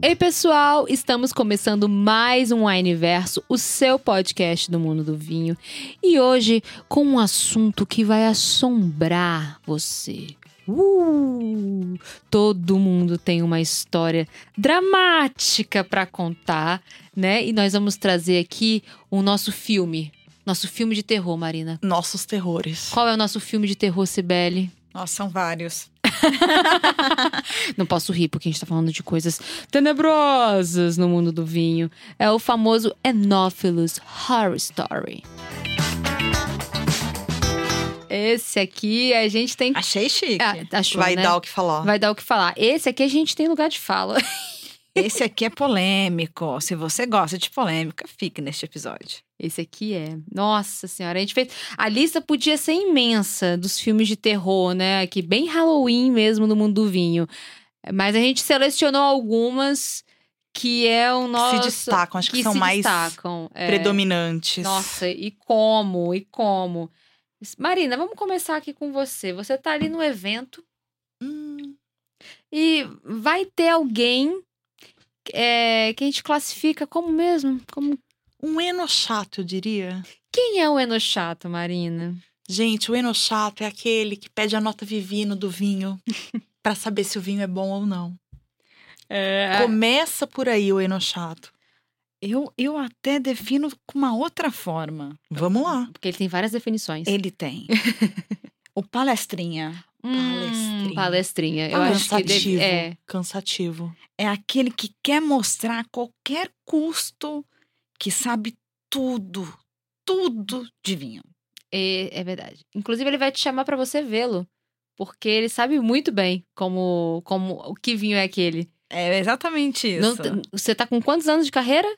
Ei, pessoal, estamos começando mais um Wineverso, o seu podcast do mundo do vinho. E hoje com um assunto que vai assombrar você. Uh, todo mundo tem uma história dramática para contar, né? E nós vamos trazer aqui o nosso filme. Nosso filme de terror, Marina. Nossos terrores. Qual é o nosso filme de terror, Cibele? Nossa, são vários. Não posso rir porque a gente tá falando de coisas tenebrosas no mundo do vinho. É o famoso Anopheles Horror Story. Esse aqui a gente tem. Achei chique. Ah, achou, Vai né? dar o que falar. Vai dar o que falar. Esse aqui a gente tem lugar de fala. Esse aqui é polêmico. Se você gosta de polêmica, fique neste episódio. Esse aqui é. Nossa senhora, a gente fez. A lista podia ser imensa dos filmes de terror, né? Aqui, bem Halloween mesmo no mundo do vinho. Mas a gente selecionou algumas que é o nosso. se destacam, acho que, são se mais destacam. é. predominantes. Nossa, e como? E como? Marina, vamos começar aqui com você. Você tá ali no evento Hum, e vai ter alguém é, que a gente classifica como mesmo? Como um eno chato, eu diria. quem é o enochato, Marina? Gente, o eno chato é aquele que pede a nota vivino do vinho pra saber se o vinho é bom ou não. É, Começa por aí o eno chato. Eu, eu até defino com uma outra forma. Vamos lá. porque ele tem várias definições. Ele tem. o palestrinha Hum, Palestrinha. palestrinha. Eu acho que Cansativo. deve, é. Cansativo. é aquele que quer mostrar a qualquer custo que sabe tudo, tudo de vinho. É, é verdade. Inclusive, ele vai te chamar pra você vê-lo. Porque ele sabe muito bem como, como o que vinho é aquele. É exatamente isso. Não você tá com quantos anos de carreira?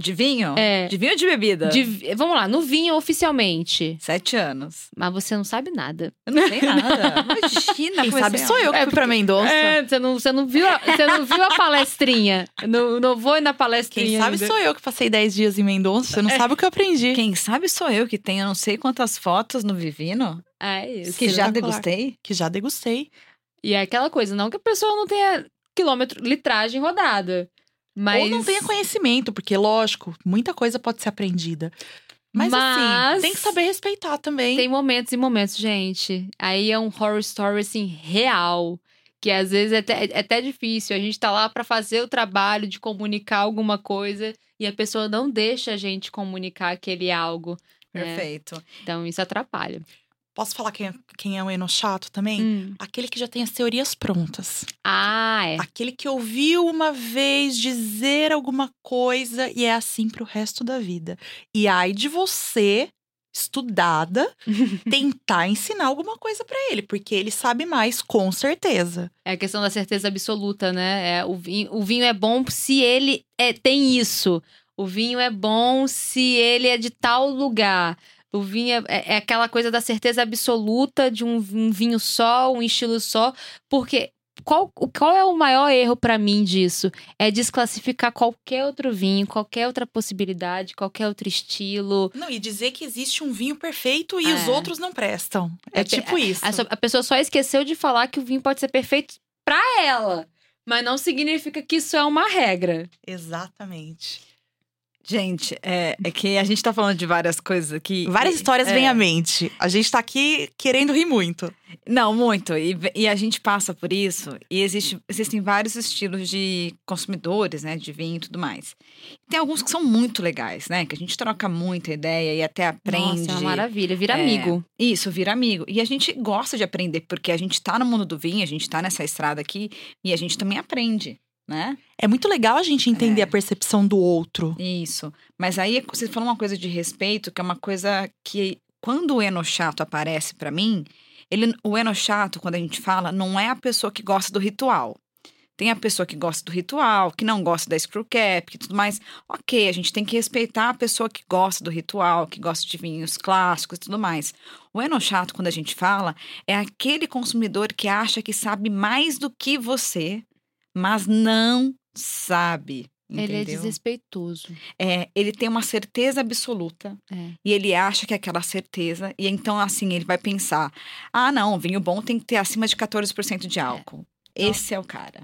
De vinho? É. De vinho ou de bebida? De vamos lá, no vinho oficialmente. Sete anos. Mas você não sabe nada. Eu não sei nada. Imagina. Quem sabe a- sou eu que É fui pra Mendonça. É, você não, você não, viu, a, você não viu a palestrinha. Não, não vou na palestrinha. Quem sabe ainda. sou eu que passei 10 dias em Mendonça. Você não sabe o que eu aprendi. Quem sabe sou eu que tenho não sei quantas fotos no Vivino Ah, é isso. que já degustei. Que já degustei. E é aquela coisa, não que a pessoa não tenha quilômetro, litragem rodada. Mas... Ou não tenha conhecimento, porque, lógico, muita coisa pode ser aprendida. Mas, Mas- assim, tem que saber respeitar também. Tem momentos e momentos, gente. Aí é um horror story, assim, real. Que às vezes é até, é até difícil. A gente tá lá pra fazer o trabalho de comunicar alguma coisa e a pessoa não deixa a gente comunicar aquele algo. né? Perfeito. Então isso atrapalha. Posso falar quem é, quem é o eno chato também? Hum. Aquele que já tem as teorias prontas. Ah, é. Aquele que ouviu uma vez dizer alguma coisa e é assim pro resto da vida. E aí de você, estudada, tentar ensinar alguma coisa pra ele, porque ele sabe mais, com certeza. É a questão da certeza absoluta, né? É, o, vinho, o vinho é bom se ele é, tem isso. O vinho é bom se ele é de tal lugar. O vinho é, é- é aquela coisa da certeza absoluta de um, um vinho só, um estilo só. Porque qual, qual é o maior erro pra mim disso? É desclassificar qualquer outro vinho, qualquer outra possibilidade, qualquer outro estilo. Não, e dizer que existe um vinho perfeito e os É. outros não prestam. É, É tipo isso. A, a pessoa só esqueceu de falar que o vinho pode ser perfeito pra ela. Mas não significa que isso é uma regra. Exatamente. Gente, é, é que a gente tá falando de várias coisas aqui. Várias histórias é, vêm à mente. A gente tá aqui querendo rir muito. Não, muito. E, e a gente passa por isso. E existe, existem vários estilos de consumidores, né? De vinho e tudo mais. Tem alguns que são muito legais, né? Que a gente troca muita ideia e até aprende. Nossa, é uma maravilha. Vira É. amigo. Isso, vira amigo. E a gente gosta de aprender, porque a gente tá no mundo do vinho, a gente tá nessa estrada aqui e a gente também aprende, né? É muito legal a gente entender É. a percepção do outro. Isso. Mas aí você falou uma coisa de respeito, que é uma coisa que quando o enochato aparece pra mim, ele, o enochato, quando a gente fala, não é a pessoa que gosta do ritual. Tem a pessoa que gosta do ritual, que não gosta da screw cap e tudo mais. Ok, a gente tem que respeitar a pessoa que gosta do ritual, que gosta de vinhos clássicos e tudo mais. O enochato, quando a gente fala, é aquele consumidor que acha que sabe mais do que você, mas não sabe. Ele é entendeu? desrespeitoso. É, ele tem uma certeza absoluta É. e ele acha que é aquela certeza. E então, assim, ele vai pensar: ah, não, vinho bom tem que ter acima de 14% de álcool. Esse é o cara.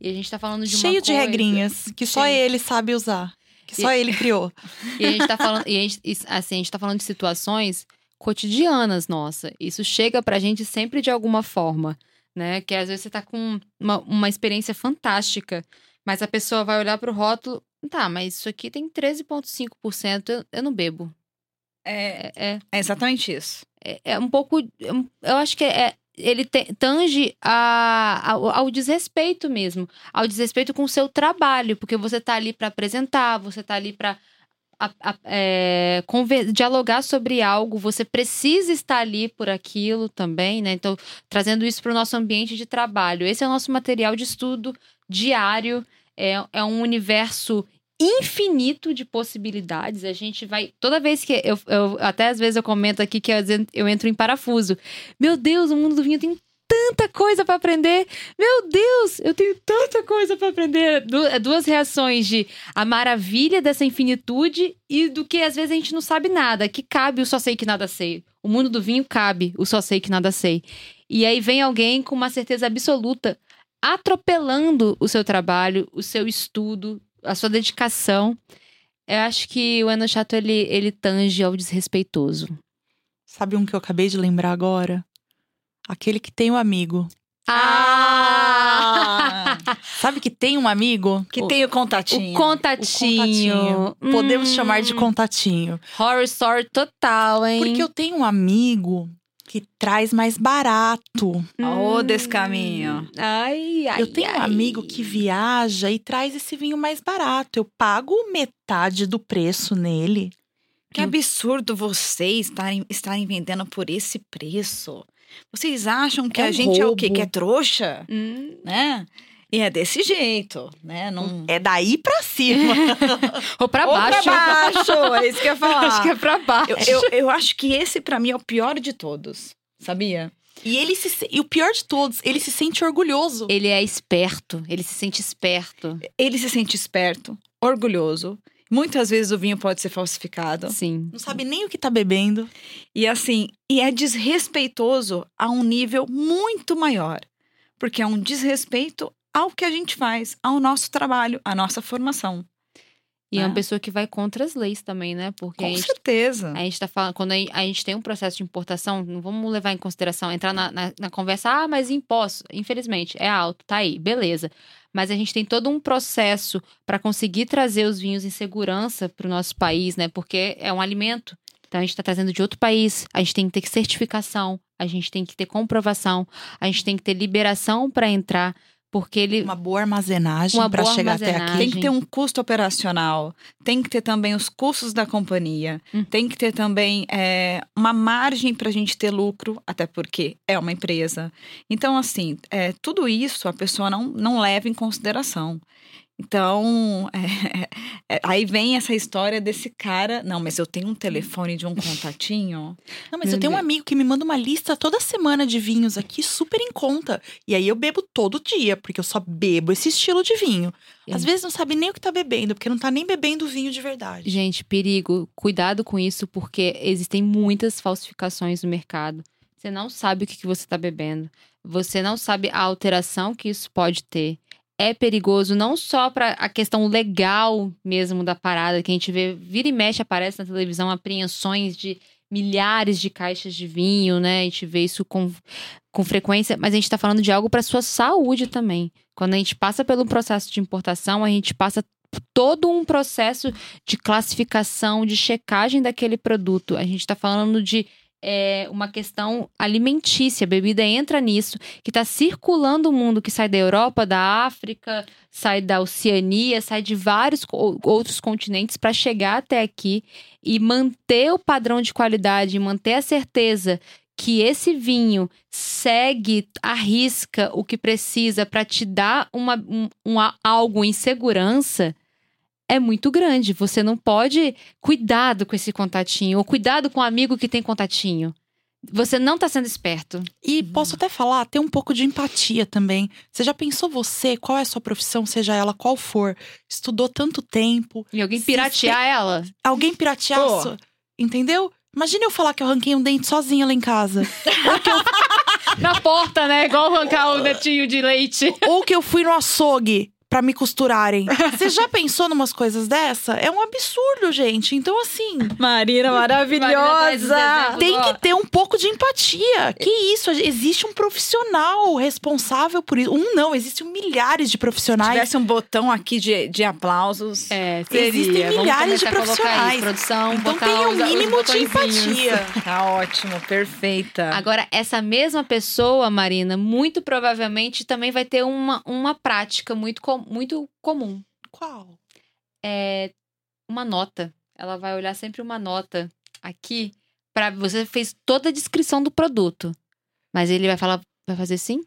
E a gente tá falando de Cheio de coisa- regrinhas que só Cheio. ele sabe usar. Que só ele criou. E a gente tá falando, e a gente, e, assim, a gente tá falando de situações cotidianas, nossa. Isso chega pra gente sempre de alguma forma, né? Que às vezes você tá com uma, uma experiência fantástica, mas a pessoa vai olhar pro rótulo, tá, mas isso aqui tem 13,5%, eu, eu não bebo. É, É, é, é exatamente isso. é, é um pouco. é Eu acho que é. Ele te- tange a, ao, ao desrespeito mesmo, ao desrespeito com o seu trabalho, porque você tá ali pra apresentar, você tá ali pra a- a- é, dialogar sobre algo, você precisa estar ali por aquilo também, né? Então, trazendo isso para o nosso ambiente de trabalho. Esse é o nosso material de estudo diário, é, é um universo infinito de possibilidades. A gente vai. Toda vez que eu, eu- Até às vezes eu comento aqui que eu entro em parafuso. Meu Deus, o mundo do vinho tem tanta coisa para aprender. Meu Deus, eu tenho tanta coisa para aprender. Du- duas reações de a maravilha dessa infinitude e do que às vezes a gente não sabe nada, que cabe o só sei que nada sei. O mundo do vinho cabe o só sei que nada sei. E aí vem alguém com uma certeza absoluta atropelando o seu trabalho, o seu estudo, a sua dedicação. Eu acho que o Enochato ele ele tange ao desrespeitoso. Sabe um que eu acabei de lembrar agora? Aquele que tem um amigo. Ah! Sabe que tem um amigo? que O- tem o O contatinho. O contatinho. contatinho. Podemos Hum, chamar de contatinho. horror story total, hein? Porque eu tenho um amigo que traz mais barato. Ô, desse caminho. Ai, ai. eu tenho um ai. amigo que viaja e traz esse vinho mais barato. Eu pago metade do preço nele. Que absurdo vocês estarem, estarem vendendo por esse preço. Vocês acham que É a um gente é o quê? roubo. Que é trouxa? Hum. Né? E é desse jeito, né? Não... É daí pra cima. Ou pra Ou baixo. pra baixo, é isso que eu ia falar. Acho que é pra baixo. eu, eu, eu acho que esse, pra mim, é o pior de todos. Sabia? e ele se- e o pior de todos, ele se sente orgulhoso. Ele é esperto, ele se sente esperto. Ele se sente esperto, orgulhoso. Muitas vezes o vinho pode ser falsificado. Sim. Não sabe nem o que tá bebendo. E assim, e é desrespeitoso a um nível muito maior. Porque é um desrespeito ao que a gente faz, ao nosso trabalho, à nossa formação. E é uma Ah. pessoa que vai contra as leis também, né? Porque a Com gente, certeza. a gente tá falando, quando a gente- a gente tem um processo de importação, não vamos levar em consideração, entrar na, na, na conversa, ah, mas imposto, infelizmente, é alto, tá aí, beleza. Mas a gente tem todo um processo para conseguir trazer os vinhos em segurança para o nosso país, né? Porque é um alimento. Então a gente está trazendo de outro país, a gente tem que ter certificação, a gente tem que ter comprovação, a gente tem que ter liberação para entrar, porque ele. Uma boa armazenagem boa chegar até armazenagem. aqui. Tem que ter um custo operacional, tem que ter também os custos da companhia, Hum. tem que ter também é, uma margem para a gente ter lucro, até porque é uma empresa. Então, assim, é, tudo isso a pessoa não, não leva em consideração. Então, é, é, aí vem essa história desse cara. Não, mas eu tenho um telefone de um contatinho. Não, mas Meu eu tenho um Deus. amigo que me manda uma lista toda semana de vinhos aqui, super em conta. E aí eu bebo todo dia, porque eu só bebo esse estilo de vinho. Às É. vezes não sabe nem o que tá bebendo, porque não tá nem bebendo vinho de verdade. Gente, perigo. Cuidado com isso, porque existem muitas falsificações no mercado. Você não sabe o que, que você está bebendo. Você não sabe a alteração que isso pode ter. É perigoso não só para a questão legal mesmo da parada, que a gente vê, vira e mexe, aparece na televisão apreensões de milhares de caixas de vinho, né? A gente vê isso com, com frequência, mas a gente está falando de algo para sua saúde também. Quando a gente passa pelo processo de importação, a gente passa todo um processo de classificação, de checagem daquele produto. A gente está falando de é, uma questão alimentícia. A bebida entra nisso, que está circulando o mundo, que sai da Europa, da África, sai da Oceania, sai de vários outros continentes para chegar até aqui e manter o padrão de qualidade, manter a certeza que esse vinho segue, arrisca o que precisa para te dar uma, um, algo em segurança é muito grande. Você não pode. Cuidado com esse contatinho, ou cuidado com o amigo que tem contatinho. você não tá sendo esperto. E posso até falar, ter um pouco de empatia também. Você já pensou você, qual é a sua profissão, seja ela qual for, estudou tanto tempo, E alguém Se piratear ela. alguém piratear, Pô. sua- entendeu? Imagina eu falar que eu arranquei um dente sozinha lá em casa. Na porta, né? Igual arrancar o netinho de leite. Ou que eu fui no açougue pra me costurarem. Você já pensou numas coisas dessa? É um absurdo, gente. Então, assim, Marina maravilhosa. tem que ter um pouco de empatia. Que isso? Existe um profissional responsável por isso. Um não, existem milhares de Se profissionais. tivesse um botão aqui de, de aplausos. É, seria. Existem Vamos milhares de profissionais. Isso, produção, Então tenha um mínimo de empatia. Tá ótimo, perfeita. Agora, essa mesma pessoa, Marina, muito provavelmente também vai ter uma, uma prática muito, com- muito comum. Qual? É uma nota. Ela vai olhar sempre uma nota aqui para você fez toda a descrição do produto. Mas ele vai falar, vai fazer sim?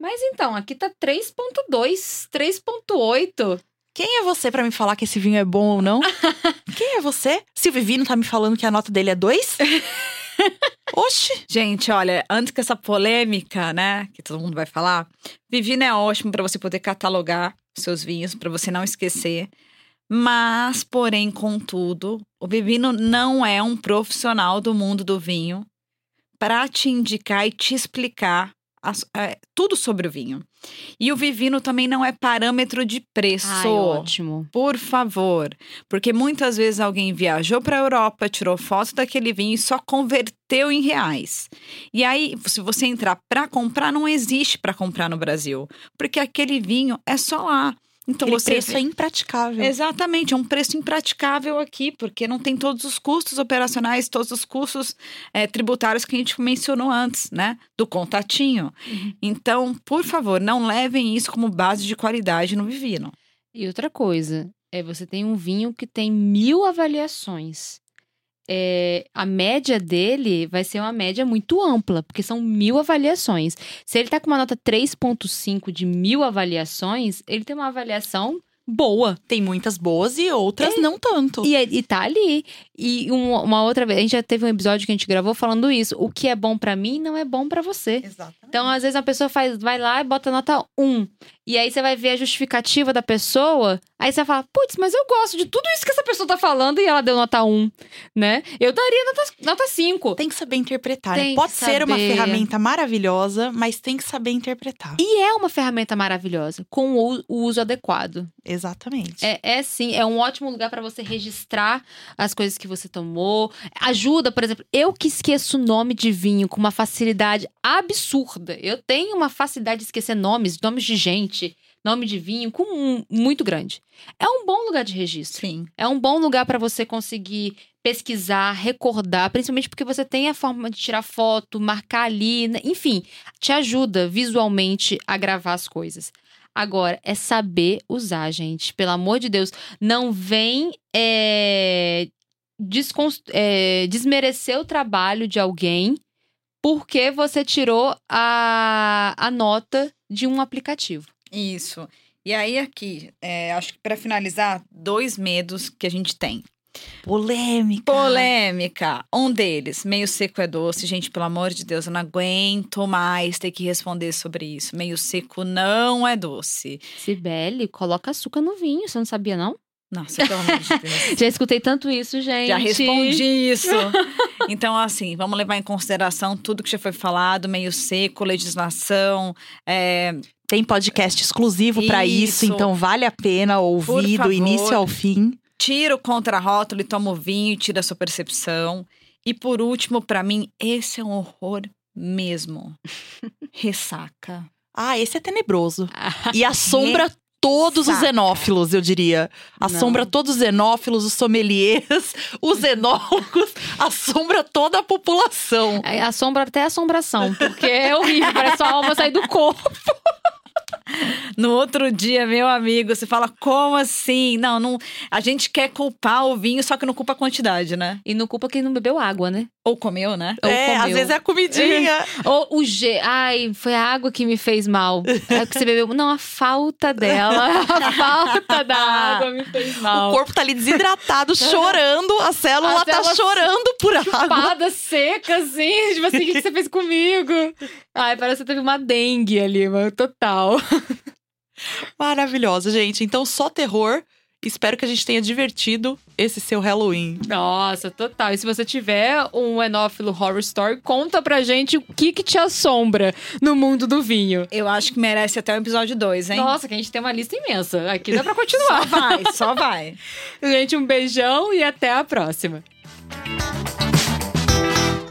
Mas então, aqui tá 3.2, 3.8. Quem é você pra me falar que esse vinho é bom ou não? Quem é você? Se o Vivino tá me falando que a nota dele é dois? Oxi! Gente, olha, antes que essa polêmica, né, que todo mundo vai falar, Vivino é ótimo para você poder catalogar seus vinhos, para você não esquecer. Mas, porém, contudo, o Vivino não é um profissional do mundo do vinho para te indicar e te explicar é, tudo sobre o vinho. E o Vivino também não é parâmetro de preço. Ai, ótimo. Por favor, porque muitas vezes alguém viajou para a Europa, tirou foto daquele vinho e só converteu em reais. E aí, se você entrar para comprar, não existe para comprar no Brasil, porque aquele vinho é só lá. Então Aquele você preço vê- é impraticável. Exatamente, é um preço impraticável aqui, porque não tem todos os custos operacionais, todos os custos eh, tributários que a gente mencionou antes, né? Do contatinho. Uhum. Então, por favor, não levem isso como base de qualidade no Vivino. E outra coisa, é você tem um vinho que tem mil avaliações. É, a média dele vai ser uma média muito ampla, porque são mil avaliações. Se ele tá com uma nota 3,5 de mil avaliações, ele tem uma avaliação boa. Tem muitas boas e outras não tanto. E, é- e tá ali. E um- uma outra vez, a gente já teve um episódio que a gente gravou falando isso. O que é bom pra mim não é bom pra você. Exatamente. Então, às vezes, a pessoa faz, vai lá e bota nota 1. E aí você vai ver a justificativa da pessoa. Aí você vai falar, putz, mas eu gosto de tudo isso que essa pessoa tá falando e ela deu nota 1, né? Eu daria nota, nota 5. Tem que saber interpretar. né? Tem que Pode ser uma saber. ferramenta maravilhosa, mas tem que saber interpretar. E é uma ferramenta maravilhosa, com o, uso adequado. Exatamente. É, é sim, é um ótimo lugar pra você registrar as coisas que você tomou. Ajuda, por exemplo, eu que esqueço o nome de vinho com uma facilidade absurda. Eu tenho uma facilidade de esquecer nomes, nomes de gente, nome de vinho, com um- muito grande. É um bom lugar de registro. Sim. É um bom lugar para você conseguir pesquisar, recordar, principalmente porque você tem a forma de tirar foto, marcar ali, né? enfim, te ajuda visualmente a gravar as coisas. Agora, é saber usar, gente. Pelo amor de Deus, não vem é, é, desmerecer o trabalho de alguém porque você tirou a, a nota de um aplicativo. Isso. E aí, aqui, é, acho que para finalizar, dois medos que a gente tem. Polêmica. Polêmica. Um deles, meio seco é doce. Gente, pelo amor de Deus, eu não aguento mais ter que responder sobre isso. Meio seco não é doce. Sibeli, coloca açúcar no vinho, você não sabia, não? Nossa, pelo amor de Deus. Já escutei tanto isso, gente. Já respondi isso. Então, assim, vamos levar em consideração tudo que já foi falado, meio seco, legislação. é, Tem podcast exclusivo pra isso, Isso. então vale a pena ouvir do favor. início ao fim. tira o contrarótulo e toma o vinho e tira a sua percepção. E por último, pra mim, esse é um horror mesmo. Ressaca. Ah, esse é tenebroso. E assombra todos os Saca. xenófilos, eu diria. Assombra Não. todos os xenófilos, os sommeliers, os enólogos, assombra toda a população. É, Assombra até a assombração, porque é horrível, parece sua alma sair do corpo. No outro dia, meu amigo, você fala, como assim? Não, não. A gente quer culpar o vinho, só que não culpa a quantidade, né? E não culpa quem não bebeu água, né? Ou comeu, né? Ou é, às comeu. vezes é a comidinha. Ou o G. Ai, foi a água que me fez mal. É porque você bebeu. Não, a falta dela. A falta da água me fez mal. O corpo tá ali desidratado, chorando, a célula A tá célula- chorando por água. Seca, assim. Tipo assim, o que que você fez comigo? Ai, parece que teve uma dengue ali, mano. Total. Maravilhosa, gente. Então, só terror. Espero que a gente tenha divertido esse seu Halloween. Nossa, total. E se você tiver um enófilo horror story, conta pra gente o que que te assombra no mundo do vinho. Eu acho que merece até o episódio 2, hein? Nossa, que a gente tem uma lista imensa. Aqui dá pra Só continuar. vai, só vai. gente, um beijão e até a próxima.